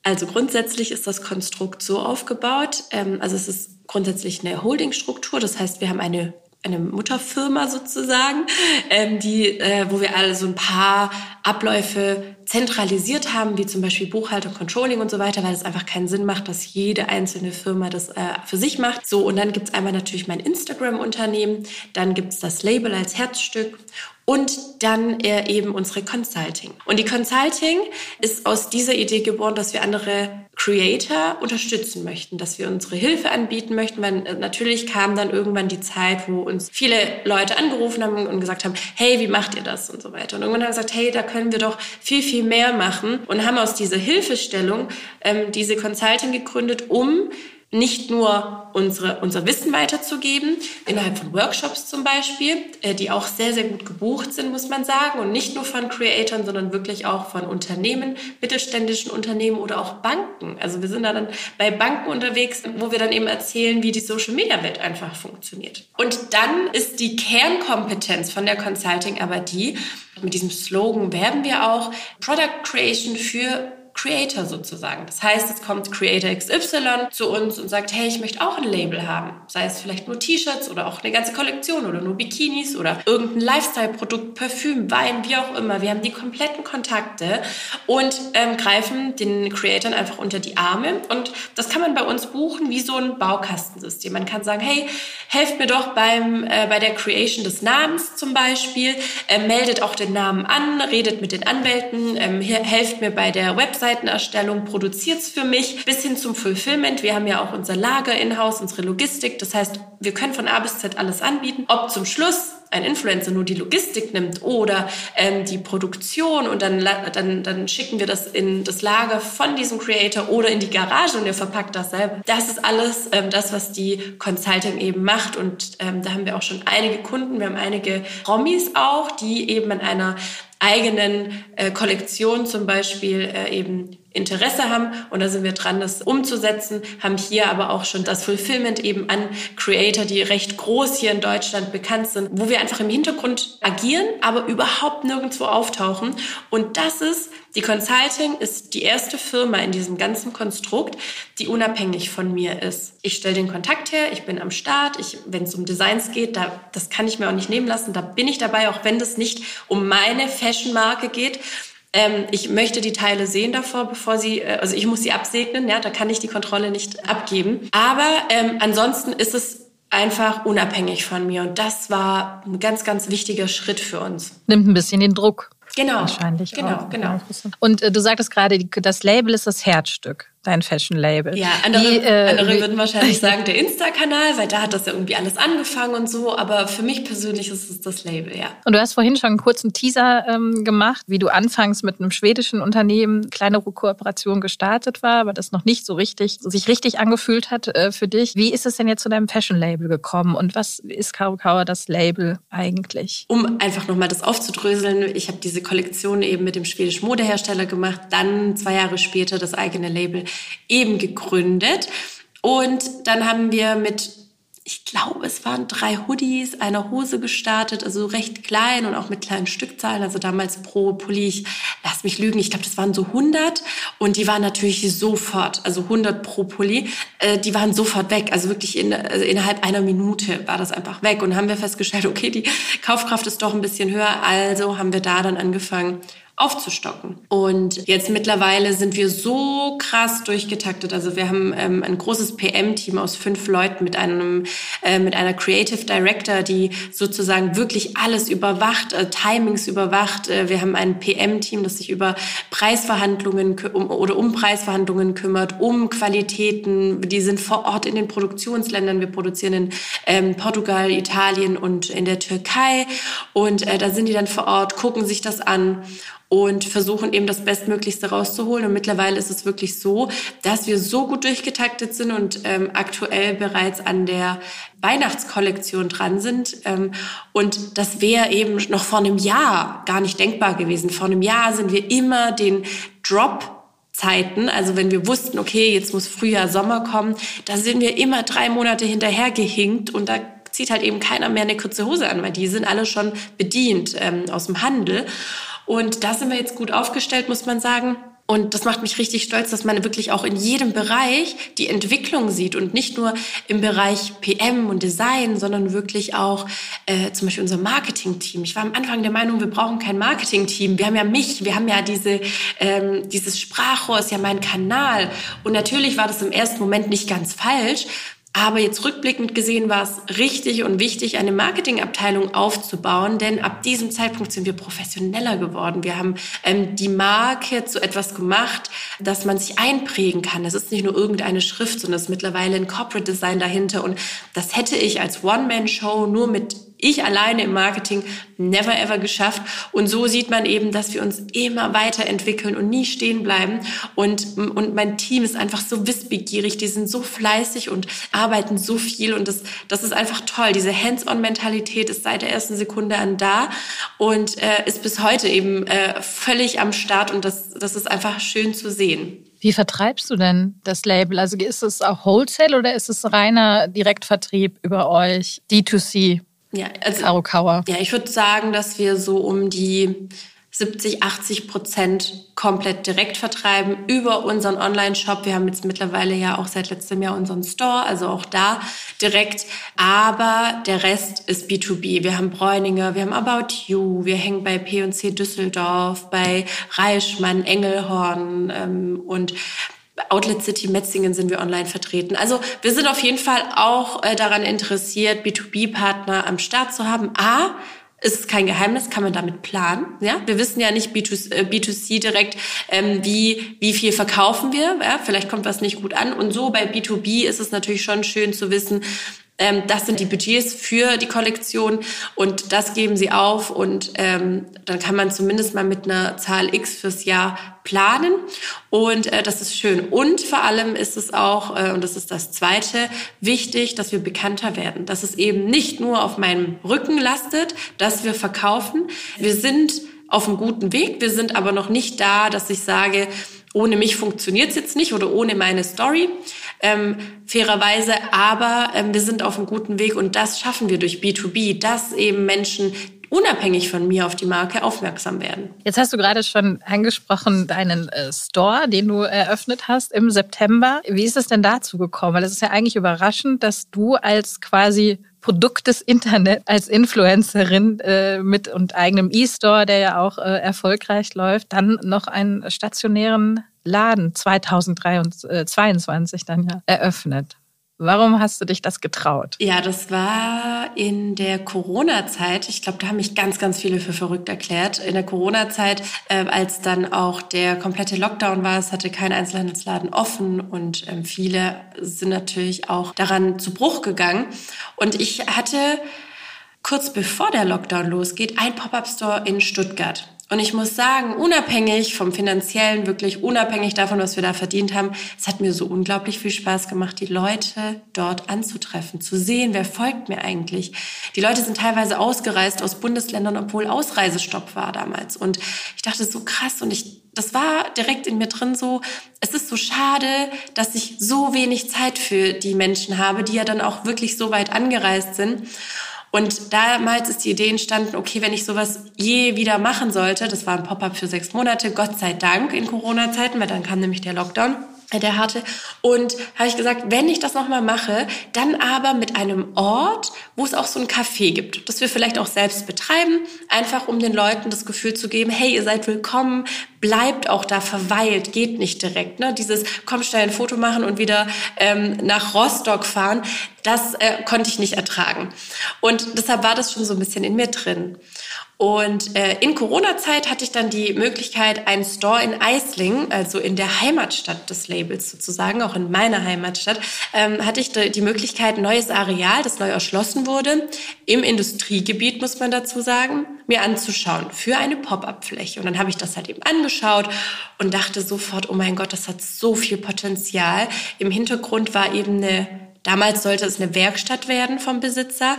Also grundsätzlich ist das Konstrukt so aufgebaut. Ähm, also es ist grundsätzlich eine Holdingstruktur. Das heißt, wir haben eine eine Mutterfirma sozusagen, ähm, die, äh, wo wir alle so ein paar Abläufe zentralisiert haben, wie zum Beispiel Buchhaltung, Controlling und so weiter, weil es einfach keinen Sinn macht, dass jede einzelne Firma das äh, für sich macht. So, und dann gibt's einmal natürlich mein Instagram-Unternehmen, dann gibt's das Label als Herzstück und dann äh, eben unsere Consulting. Und die Consulting ist aus dieser Idee geboren, dass wir andere Creator unterstützen möchten, dass wir unsere Hilfe anbieten möchten, weil äh, natürlich kam dann irgendwann die Zeit, wo uns viele Leute angerufen haben und gesagt haben, hey, wie macht ihr das und so weiter. Und irgendwann haben wir gesagt, hey, da können wir doch viel, viel mehr machen und haben aus dieser Hilfestellung ähm, diese Consulting gegründet, um nicht nur unsere, unser Wissen weiterzugeben, innerhalb von Workshops zum Beispiel, äh, die auch sehr, sehr gut gebucht sind, muss man sagen, und nicht nur von Creatoren, sondern wirklich auch von Unternehmen, mittelständischen Unternehmen oder auch Banken. Also wir sind da dann bei Banken unterwegs, wo wir dann eben erzählen, wie die Social-Media-Welt einfach funktioniert. Und dann ist die Kernkompetenz von der Consulting aber die, mit diesem Slogan werben wir auch, Product Creation für Creator sozusagen. Das heißt, es kommt Creator XY zu uns und sagt, hey, ich möchte auch ein Label haben. Sei es vielleicht nur T-Shirts oder auch eine ganze Kollektion oder nur Bikinis oder irgendein Lifestyle-Produkt, Parfüm, Wein, wie auch immer. Wir haben die kompletten Kontakte und ähm, greifen den Creatoren einfach unter die Arme. Und das kann man bei uns buchen wie so ein Baukastensystem. Man kann sagen, hey, helft mir doch beim, äh, bei der Creation des Namens zum Beispiel, äh, meldet auch den Namen an, redet mit den Anwälten, ähm, helft mir bei der Website Webseitenerstellung, produziert es für mich, bis hin zum Fulfillment. Wir haben ja auch unser Lager in-house, unsere Logistik. Das heißt, wir können von A bis Z alles anbieten. Ob zum Schluss ein Influencer nur die Logistik nimmt oder ähm, die Produktion und dann, dann, dann schicken wir das in das Lager von diesem Creator oder in die Garage und er verpackt das selber. Das ist alles ähm, das, was die Consulting eben macht und ähm, da haben wir auch schon einige Kunden, wir haben einige Promis auch, die eben an einer eigenen äh, Kollektion zum Beispiel äh, eben Interesse haben. Und da sind wir dran, das umzusetzen, haben hier aber auch schon das Fulfillment eben an Creator, die recht groß hier in Deutschland bekannt sind, wo wir einfach im Hintergrund agieren, aber überhaupt nirgendwo auftauchen. Und das ist, die Consulting ist die erste Firma in diesem ganzen Konstrukt, die unabhängig von mir ist. Ich stelle den Kontakt her, ich bin am Start, wenn es um Designs geht, da, das kann ich mir auch nicht nehmen lassen, da bin ich dabei, auch wenn das nicht um meine Fashion-Marke geht, ähm, ich möchte die Teile sehen davor, bevor sie, äh, also ich muss sie absegnen, ja, da kann ich die Kontrolle nicht abgeben. Aber ähm, ansonsten ist es einfach unabhängig von mir und das war ein ganz, ganz wichtiger Schritt für uns. Nimmt ein bisschen den Druck. Genau. Wahrscheinlich. Genau, auch. genau. Und äh, du sagtest gerade, das Label ist das Herzstück dein Fashion-Label. Ja, andere, wie, äh, andere würden wahrscheinlich <laughs> sagen, der Insta-Kanal, weil da hat das ja irgendwie alles angefangen und so. Aber für mich persönlich ist es das Label, ja. Und du hast vorhin schon einen kurzen Teaser ähm, gemacht, wie du anfangs mit einem schwedischen Unternehmen kleinere Kooperation gestartet war, aber das noch nicht so richtig, sich richtig angefühlt hat äh, für dich. Wie ist es denn jetzt zu deinem Fashion-Label gekommen und was ist Karukawa das Label eigentlich? Um einfach nochmal das aufzudröseln, ich habe diese Kollektion eben mit dem schwedischen Modehersteller gemacht, dann zwei Jahre später das eigene Label eben gegründet. Und dann haben wir mit ich glaube, es waren drei Hoodies, eine Hose gestartet, also recht klein und auch mit kleinen Stückzahlen. Also damals pro Pulli, ich lass mich lügen, ich glaube, das waren so 100 und die waren natürlich sofort, also 100 pro Pulli, äh, die waren sofort weg. Also wirklich in, also innerhalb einer Minute war das einfach weg und haben wir festgestellt, okay, die Kaufkraft ist doch ein bisschen höher. Also haben wir da dann angefangen, aufzustocken. Und jetzt mittlerweile sind wir so krass durchgetaktet. Also wir haben ähm, ein großes PM-Team aus fünf Leuten mit einem äh, mit einer Creative Director, die sozusagen wirklich alles überwacht, äh, Timings überwacht. Äh, wir haben ein PM-Team, das sich über Preisverhandlungen um, oder um Preisverhandlungen kümmert, um Qualitäten. Die sind vor Ort in den Produktionsländern. Wir produzieren in ähm, Portugal, Italien und in der Türkei. Und äh, da sind die dann vor Ort, gucken sich das an und versuchen eben das Bestmöglichste rauszuholen. Und mittlerweile ist es wirklich so, dass wir so gut durchgetaktet sind und ähm, aktuell bereits an der Weihnachtskollektion dran sind. Ähm, und das wäre eben noch vor einem Jahr gar nicht denkbar gewesen. Vor einem Jahr sind wir immer den Drop Zeiten, also wenn wir wussten, okay, jetzt muss Frühjahr, Sommer kommen, da sind wir immer drei Monate hinterher gehinkt und da zieht halt eben keiner mehr eine kurze Hose an, weil die sind alle schon bedient ähm, aus dem Handel. Und da sind wir jetzt gut aufgestellt, muss man sagen. Und das macht mich richtig stolz, dass man wirklich auch in jedem Bereich die Entwicklung sieht und nicht nur im Bereich PM und Design, sondern wirklich auch äh, zum Beispiel unser Marketing-Team. Ich war am Anfang der Meinung, wir brauchen kein Marketing-Team. Wir haben ja mich, wir haben ja diese, ähm, dieses Sprachrohr, ist ja mein Kanal. Und natürlich war das im ersten Moment nicht ganz falsch, aber jetzt rückblickend gesehen war es richtig und wichtig, eine Marketingabteilung aufzubauen, denn ab diesem Zeitpunkt sind wir professioneller geworden. Wir haben ähm, die Marke zu etwas gemacht, dass man sich einprägen kann. Das ist nicht nur irgendeine Schrift, sondern es ist mittlerweile ein Corporate Design dahinter. Und das hätte ich als One-Man-Show nur mit ich alleine im Marketing never ever geschafft. Und so sieht man eben, dass wir uns immer weiterentwickeln und nie stehen bleiben. Und, und mein Team ist einfach so wissbegierig. Die sind so fleißig und arbeiten so viel. Und das, das ist einfach toll. Diese Hands-on-Mentalität ist seit der ersten Sekunde an da und äh, ist bis heute eben äh, völlig am Start. Und das, das ist einfach schön zu sehen. Wie vertreibst du denn das Label? Also ist es auch Wholesale oder ist es reiner Direktvertrieb über euch, D2C? Ja, also, Arukauer. Ja, ich würde sagen, dass wir so um die 70, 80 Prozent komplett direkt vertreiben über unseren Online-Shop. Wir haben jetzt mittlerweile ja auch seit letztem Jahr unseren Store, also auch da direkt. Aber der Rest ist B2B. Wir haben Bräuninger, wir haben About You, wir hängen bei P&C Düsseldorf, bei Reichmann, Engelhorn ähm, und Outlet City Metzingen sind wir online vertreten. Also wir sind auf jeden Fall auch äh, daran interessiert, B2B-Partner am Start zu haben. A, ist kein Geheimnis, kann man damit planen. Ja, wir wissen ja nicht B2, äh, B2C direkt, ähm, wie wie viel verkaufen wir. Ja? Vielleicht kommt was nicht gut an. Und so bei B2B ist es natürlich schon schön zu wissen, ähm, das sind die Budgets für die Kollektion und das geben sie auf und ähm, dann kann man zumindest mal mit einer Zahl X fürs Jahr planen und äh, das ist schön. Und vor allem ist es auch, äh, und das ist das Zweite, wichtig, dass wir bekannter werden, dass es eben nicht nur auf meinem Rücken lastet, dass wir verkaufen. Wir sind auf einem guten Weg, wir sind aber noch nicht da, dass ich sage, ohne mich funktioniert es jetzt nicht oder ohne meine Story ähm, fairerweise, aber ähm, wir sind auf einem guten Weg und das schaffen wir durch B2B, dass eben Menschen unabhängig von mir auf die Marke aufmerksam werden. Jetzt hast du gerade schon angesprochen, deinen äh, Store, den du eröffnet hast im September. Wie ist es denn dazu gekommen? Weil es ist ja eigentlich überraschend, dass du als quasi Produkt des Internet als Influencerin äh, mit und eigenem E-Store, der ja auch äh, erfolgreich läuft, dann noch einen stationären Laden 2022 dann ja eröffnet. Warum hast du dich das getraut? Ja, das war in der Corona-Zeit. Ich glaube, da haben mich ganz, ganz viele für verrückt erklärt. In der Corona-Zeit, äh, als dann auch der komplette Lockdown war, es hatte kein Einzelhandelsladen offen und ähm, viele sind natürlich auch daran zu Bruch gegangen. Und ich hatte kurz bevor der Lockdown losgeht, ein Pop-up-Store in Stuttgart. Und ich muss sagen, unabhängig vom finanziellen, wirklich unabhängig davon, was wir da verdient haben, es hat mir so unglaublich viel Spaß gemacht, die Leute dort anzutreffen, zu sehen, wer folgt mir eigentlich. Die Leute sind teilweise ausgereist aus Bundesländern, obwohl Ausreisestopp war damals. Und ich dachte so krass und ich das war direkt in mir drin so, es ist so schade, dass ich so wenig Zeit für die Menschen habe, die ja dann auch wirklich so weit angereist sind. Und damals ist die Idee entstanden, okay, wenn ich sowas je wieder machen sollte, das war ein Pop-up für sechs Monate, Gott sei Dank in Corona-Zeiten, weil dann kam nämlich der Lockdown der hatte. Und habe ich gesagt, wenn ich das nochmal mache, dann aber mit einem Ort, wo es auch so ein Café gibt, das wir vielleicht auch selbst betreiben, einfach um den Leuten das Gefühl zu geben, hey, ihr seid willkommen, bleibt auch da, verweilt, geht nicht direkt. Ne? Dieses, komm schnell ein Foto machen und wieder ähm, nach Rostock fahren. Das äh, konnte ich nicht ertragen. Und deshalb war das schon so ein bisschen in mir drin. Und äh, in Corona-Zeit hatte ich dann die Möglichkeit, einen Store in Eislingen, also in der Heimatstadt des Labels sozusagen, auch in meiner Heimatstadt, ähm, hatte ich die Möglichkeit, ein neues Areal, das neu erschlossen wurde, im Industriegebiet, muss man dazu sagen, mir anzuschauen für eine Pop-up-Fläche. Und dann habe ich das halt eben angeschaut und dachte sofort, oh mein Gott, das hat so viel Potenzial. Im Hintergrund war eben eine Damals sollte es eine Werkstatt werden vom Besitzer.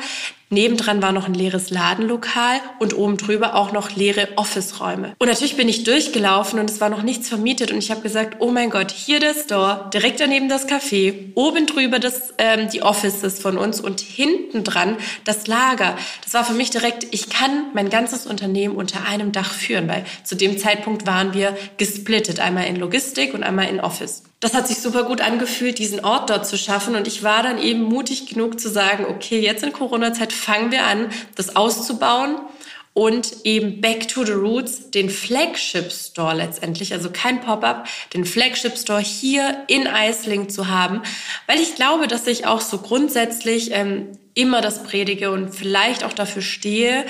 Nebendran war noch ein leeres Ladenlokal und oben drüber auch noch leere Office-Räume. Und natürlich bin ich durchgelaufen und es war noch nichts vermietet und ich habe gesagt, oh mein Gott, hier der Store, direkt daneben das Café, oben drüber das, ähm, die Offices von uns und hinten dran das Lager. Das war für mich direkt, ich kann mein ganzes Unternehmen unter einem Dach führen, weil zu dem Zeitpunkt waren wir gesplittet, einmal in Logistik und einmal in Office das hat sich super gut angefühlt, diesen Ort dort zu schaffen. Und ich war dann eben mutig genug zu sagen, okay, jetzt in Corona-Zeit fangen wir an, das auszubauen und eben Back to the Roots, den Flagship Store letztendlich, also kein Pop-up, den Flagship Store hier in Eisling zu haben, weil ich glaube, dass ich auch so grundsätzlich ähm, immer das predige und vielleicht auch dafür stehe,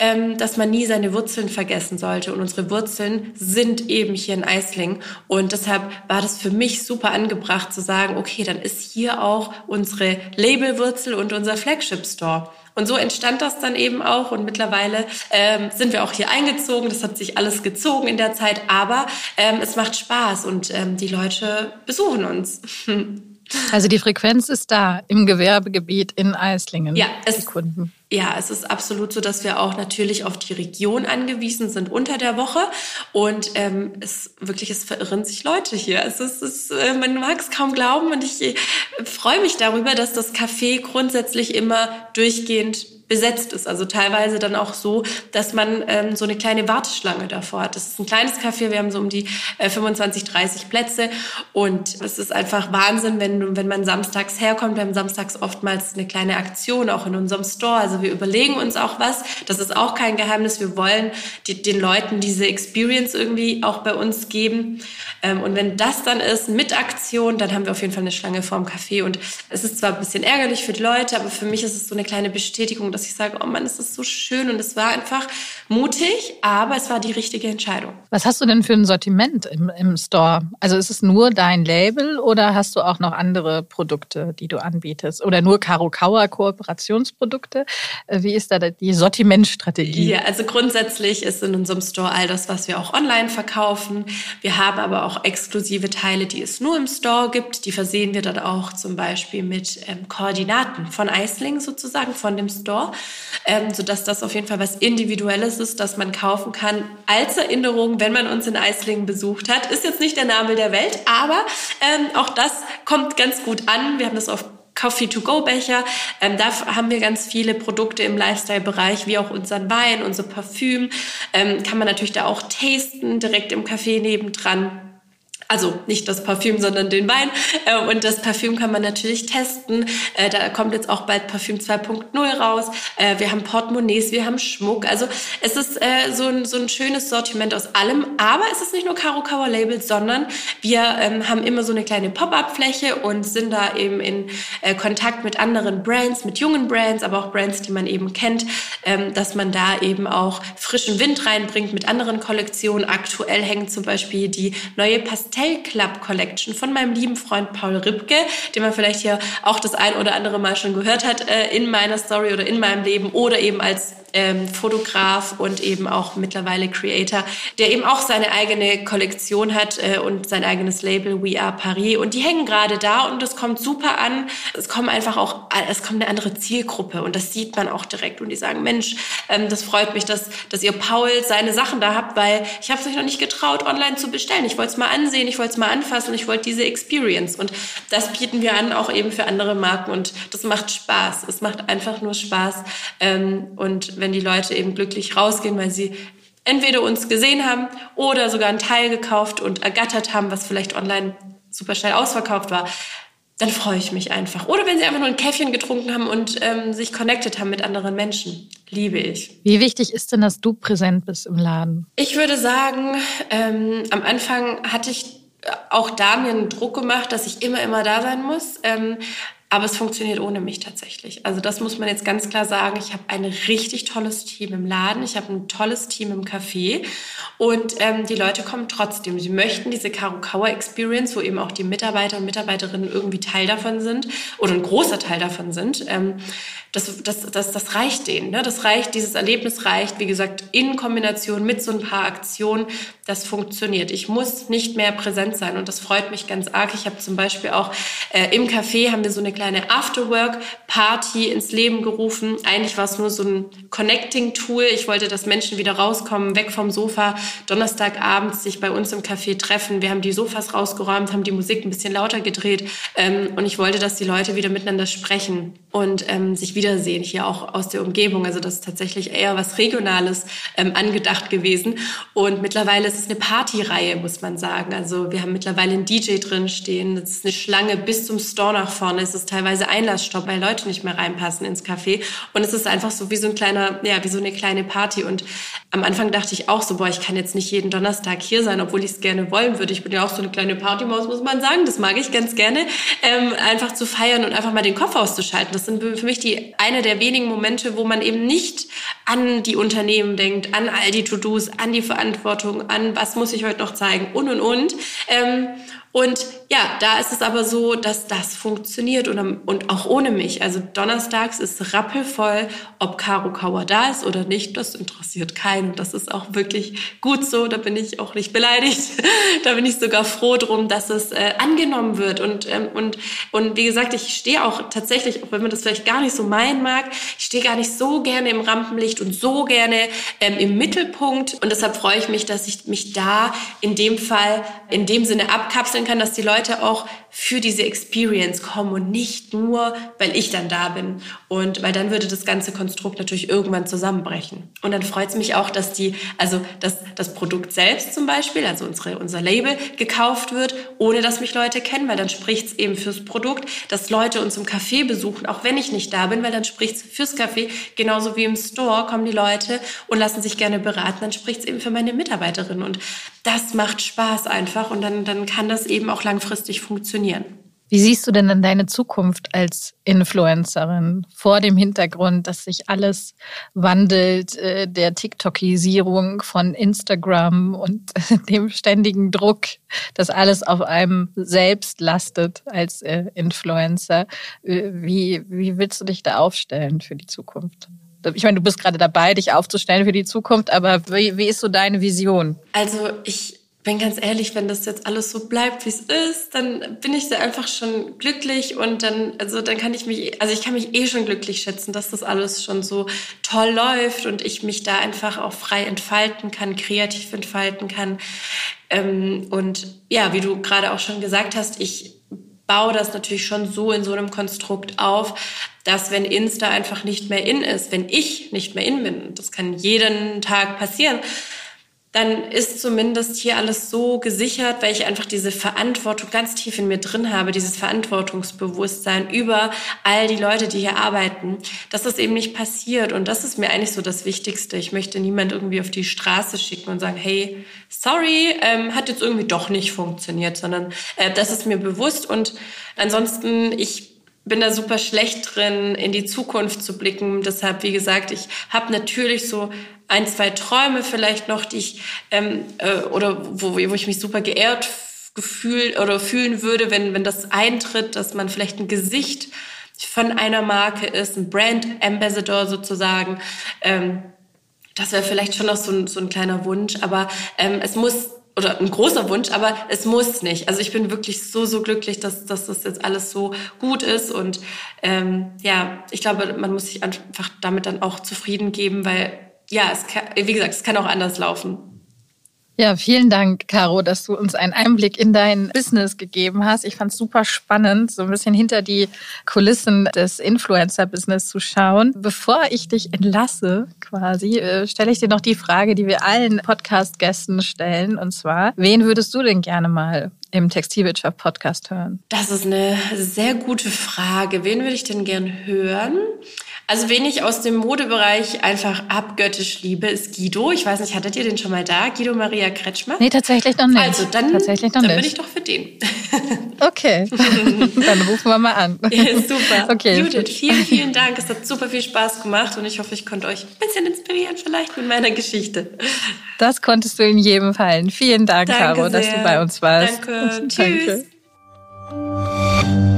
ähm, dass man nie seine Wurzeln vergessen sollte. Und unsere Wurzeln sind eben hier in Eisling. Und deshalb war das für mich super angebracht zu sagen, okay, dann ist hier auch unsere Labelwurzel und unser Flagship Store. Und so entstand das dann eben auch. Und mittlerweile ähm, sind wir auch hier eingezogen. Das hat sich alles gezogen in der Zeit. Aber ähm, es macht Spaß und ähm, die Leute besuchen uns. <laughs> Also die Frequenz ist da im Gewerbegebiet in Eislingen. Ja, es, Kunden. ja, es ist absolut so, dass wir auch natürlich auf die Region angewiesen sind unter der Woche. Und ähm, es wirklich, es verirren sich Leute hier. Es ist, es äh, man mag es kaum glauben und ich äh, freue mich darüber, dass das Café grundsätzlich immer durchgehend besetzt ist. Also teilweise dann auch so, dass man ähm, so eine kleine Warteschlange davor hat. Das ist ein kleines Café, wir haben so um die äh, 25, 30 Plätze und es ist einfach Wahnsinn, wenn, wenn man samstags herkommt. Wir haben samstags oftmals eine kleine Aktion, auch in unserem Store. Also wir überlegen uns auch was. Das ist auch kein Geheimnis. Wir wollen die, den Leuten diese Experience irgendwie auch bei uns geben. Ähm, und wenn das dann ist mit Aktion, dann haben wir auf jeden Fall eine Schlange vorm Café. Und es ist zwar ein bisschen ärgerlich für die Leute, aber für mich ist es so eine kleine Bestätigung, dass ich sage, oh Mann, es ist so schön. Und es war einfach mutig, aber es war die richtige Entscheidung. Was hast du denn für ein Sortiment im, im Store? Also ist es nur dein Label oder hast du auch noch andere Produkte, die du anbietest? Oder nur Karo Kauer Kooperationsprodukte? Äh, wie ist da die Sortimentstrategie? Ja, also grundsätzlich ist in unserem Store all das, was wir auch online verkaufen. Wir haben aber auch auch exklusive Teile, die es nur im Store gibt. Die versehen wir dann auch zum Beispiel mit ähm, Koordinaten von Eisling sozusagen, von dem Store, ähm, sodass das auf jeden Fall was Individuelles ist, das man kaufen kann als Erinnerung, wenn man uns in Eislingen besucht hat. Ist jetzt nicht der Name der Welt, aber ähm, auch das kommt ganz gut an. Wir haben das auf Coffee-to-go-Becher. Ähm, da haben wir ganz viele Produkte im Lifestyle-Bereich, wie auch unseren Wein, unser Parfüm. Ähm, kann man natürlich da auch tasten, direkt im Café nebendran. Also nicht das Parfüm, sondern den Wein. Äh, und das Parfüm kann man natürlich testen. Äh, da kommt jetzt auch bald Parfüm 2.0 raus. Äh, wir haben Portemonnaies, wir haben Schmuck. Also es ist so ein, so ein schönes Sortiment aus allem. Aber es ist nicht nur Caro Kauer Labels, sondern wir ähm, haben immer so eine kleine Pop-up-Fläche und sind da eben in Kontakt mit anderen Brands, mit jungen Brands, aber auch Brands, die man eben kennt, ähm, dass man da eben auch frischen Wind reinbringt mit anderen Kollektionen. Aktuell hängt zum Beispiel die neue Pastell Hotel Club Collection von meinem lieben Freund Paul Ribke, den man vielleicht hier auch das ein oder andere Mal schon gehört hat äh, in meiner Story oder in meinem Leben oder eben als ähm, Fotograf und eben auch mittlerweile Creator, der eben auch seine eigene Kollektion hat äh, und sein eigenes Label We Are Paris. Und die hängen gerade da und es kommt super an. Es kommt einfach auch, es kommt eine andere Zielgruppe und das sieht man auch direkt. Und die sagen, Mensch, ähm, das freut mich, dass, dass ihr Paul seine Sachen da habt, weil ich habe es euch noch nicht getraut, online zu bestellen. Ich wollte es mal ansehen, ich wollte es mal anfassen, ich wollte diese Experience. Und das bieten wir an, auch eben für andere Marken. Und das macht Spaß. Es macht einfach nur Spaß. Ähm, und wenn die Leute eben glücklich rausgehen, weil sie entweder uns gesehen haben oder sogar einen Teil gekauft und ergattert haben, was vielleicht online super schnell ausverkauft war, dann freue ich mich einfach. Oder wenn sie einfach nur ein Käffchen getrunken haben und ähm, sich connected haben mit anderen Menschen. Liebe ich. Wie wichtig ist denn, dass du präsent bist im Laden? Ich würde sagen, ähm, am Anfang hatte ich auch da mir einen Druck gemacht, dass ich immer, immer da sein muss. Ähm, Aber es funktioniert ohne mich tatsächlich. Also das muss man jetzt ganz klar sagen. Ich habe ein richtig tolles Team im Laden. Ich habe ein tolles Team im Café. Und ähm, die Leute kommen trotzdem. Sie möchten diese Karukawa Experience, wo eben auch die Mitarbeiter und Mitarbeiterinnen irgendwie Teil davon sind oder ein großer Teil davon sind. Ähm, das, das, das, das reicht denen. Ne? Das reicht, dieses Erlebnis reicht, wie gesagt, in Kombination mit so ein paar Aktionen, das funktioniert. Ich muss nicht mehr präsent sein und das freut mich ganz arg. Ich habe zum Beispiel auch äh, im Café haben wir so eine kleine Afterwork-Party ins Leben gerufen. Eigentlich war es nur so ein Connecting-Tool. Ich wollte, dass Menschen wieder rauskommen, weg vom Sofa, Donnerstagabends sich bei uns im Café treffen. Wir haben die Sofas rausgeräumt, haben die Musik ein bisschen lauter gedreht ähm, und ich wollte, dass die Leute wieder miteinander sprechen und ähm, sich wiedersehen, hier auch aus der Umgebung. Also das ist tatsächlich eher was Regionales ähm, angedacht gewesen. Und mittlerweile ist es eine Partyreihe, muss man sagen. Also wir haben mittlerweile einen DJ drin stehen. Das ist eine Schlange bis zum Store nach vorne. Es ist teilweise Einlassstopp, weil Leute nicht mehr reinpassen ins Café. Und es ist einfach so wie so ein kleiner, ja, wie so eine kleine Party. Und am Anfang dachte ich auch so, boah, ich kann jetzt nicht jeden Donnerstag hier sein, obwohl ich es gerne wollen würde. Ich bin ja auch so eine kleine Partymaus, muss man sagen. Das mag ich ganz gerne. Ähm, einfach zu feiern und einfach mal den Kopf auszuschalten. Das sind für mich die eine der wenigen Momente, wo man eben nicht an die Unternehmen denkt, an all die To-Dos, an die Verantwortung, an was muss ich heute noch zeigen und und und. Ähm, und ja, da ist es aber so, dass das funktioniert und, und auch ohne mich. Also donnerstags ist rappelvoll, ob Caro Kauer da ist oder nicht, das interessiert keinen. Das ist auch wirklich gut so, da bin ich auch nicht beleidigt. <laughs> da bin ich sogar froh drum, dass es äh, angenommen wird. Und, ähm, und, und wie gesagt, ich stehe auch tatsächlich, auch wenn man das vielleicht gar nicht so meinen mag, ich stehe gar nicht so gerne im Rampenlicht und so gerne ähm, im Mittelpunkt. Und deshalb freue ich mich, dass ich mich da in dem Fall in dem Sinne abkapseln vorstellen kann, dass die Leute auch für diese Experience kommen und nicht nur, weil ich dann da bin. Und weil dann würde das ganze Konstrukt natürlich irgendwann zusammenbrechen. Und dann freut es mich auch, dass die, also dass das Produkt selbst zum Beispiel, also unsere, unser Label, gekauft wird, ohne dass mich Leute kennen, weil dann spricht es eben fürs Produkt, dass Leute uns im Café besuchen, auch wenn ich nicht da bin, weil dann spricht es fürs Café, genauso wie im Store kommen die Leute und lassen sich gerne beraten, dann spricht es eben für meine Mitarbeiterin. Und das macht Spaß einfach und dann, dann kann das eben auch langfristig funktionieren. Wie siehst du denn dann deine Zukunft als Influencerin vor dem Hintergrund, dass sich alles wandelt, äh, der TikTokisierung von Instagram und <laughs> dem ständigen Druck, dass alles auf einem selbst lastet als äh, Influencer? Äh, wie, wie willst du dich da aufstellen für die Zukunft? Ich meine, du bist gerade dabei, dich aufzustellen für die Zukunft, aber wie, wie ist so deine Vision? Also ich bin ganz ehrlich, wenn das jetzt alles so bleibt, wie es ist, dann bin ich da einfach schon glücklich und dann, also dann kann ich mich, also ich kann mich eh schon glücklich schätzen, dass das alles schon so toll läuft und ich mich da einfach auch frei entfalten kann, kreativ entfalten kann. Ähm, und ja, wie du gerade auch schon gesagt hast, ich baue das natürlich schon so in so einem Konstrukt auf, dass wenn Insta einfach nicht mehr in ist, wenn ich nicht mehr in bin, das kann jeden Tag passieren, dann ist zumindest hier alles so gesichert, weil ich einfach diese Verantwortung ganz tief in mir drin habe, dieses Verantwortungsbewusstsein über all die Leute, die hier arbeiten, dass das eben nicht passiert. Und das ist mir eigentlich so das Wichtigste. Ich möchte niemand irgendwie auf die Straße schicken und sagen, hey, sorry, ähm, hat jetzt irgendwie doch nicht funktioniert, sondern äh, das ist mir bewusst. Und ansonsten, ich bin da super schlecht drin, in die Zukunft zu blicken. Deshalb, wie gesagt, ich habe natürlich so ein, zwei Träume vielleicht noch, die ich ähm, äh, oder wo, wo ich mich super geehrt gefühlt oder fühlen würde, wenn, wenn das eintritt, dass man vielleicht ein Gesicht von einer Marke ist, ein Brand Ambassador sozusagen. Ähm, das wäre vielleicht schon noch so ein, so ein kleiner Wunsch, aber ähm, es muss oder ein großer Wunsch, aber es muss nicht. Also ich bin wirklich so, so glücklich, dass, dass das jetzt alles so gut ist. Und ähm, ja, ich glaube, man muss sich einfach damit dann auch zufrieden geben, weil ja, es kann, wie gesagt, es kann auch anders laufen. Ja, vielen Dank, Caro, dass du uns einen Einblick in dein Business gegeben hast. Ich fand es super spannend, so ein bisschen hinter die Kulissen des Influencer-Business zu schauen. Bevor ich dich entlasse, quasi, äh, stelle ich dir noch die Frage, die wir allen Podcast-Gästen stellen. Und zwar, wen würdest du denn gerne mal im Textilwirtschaft-Podcast hören? Das ist eine sehr gute Frage. Wen würde ich denn gern hören? Also wen ich aus dem Modebereich einfach abgöttisch liebe, ist Guido. Ich weiß nicht, hattet ihr den schon mal da? Guido Maria Kretschmer? Nee, tatsächlich noch nicht. Also dann, tatsächlich noch dann bin ich doch für den. <laughs> <laughs> Okay, <laughs> dann rufen wir mal an. Ja, super. Okay. Judith, vielen, vielen Dank. Es hat super viel Spaß gemacht und ich hoffe, ich konnte euch ein bisschen inspirieren, vielleicht mit meiner Geschichte. Das konntest du in jedem Fall. Vielen Dank, Danke Caro, dass sehr. du bei uns warst. Danke. Danke. Tschüss. Danke.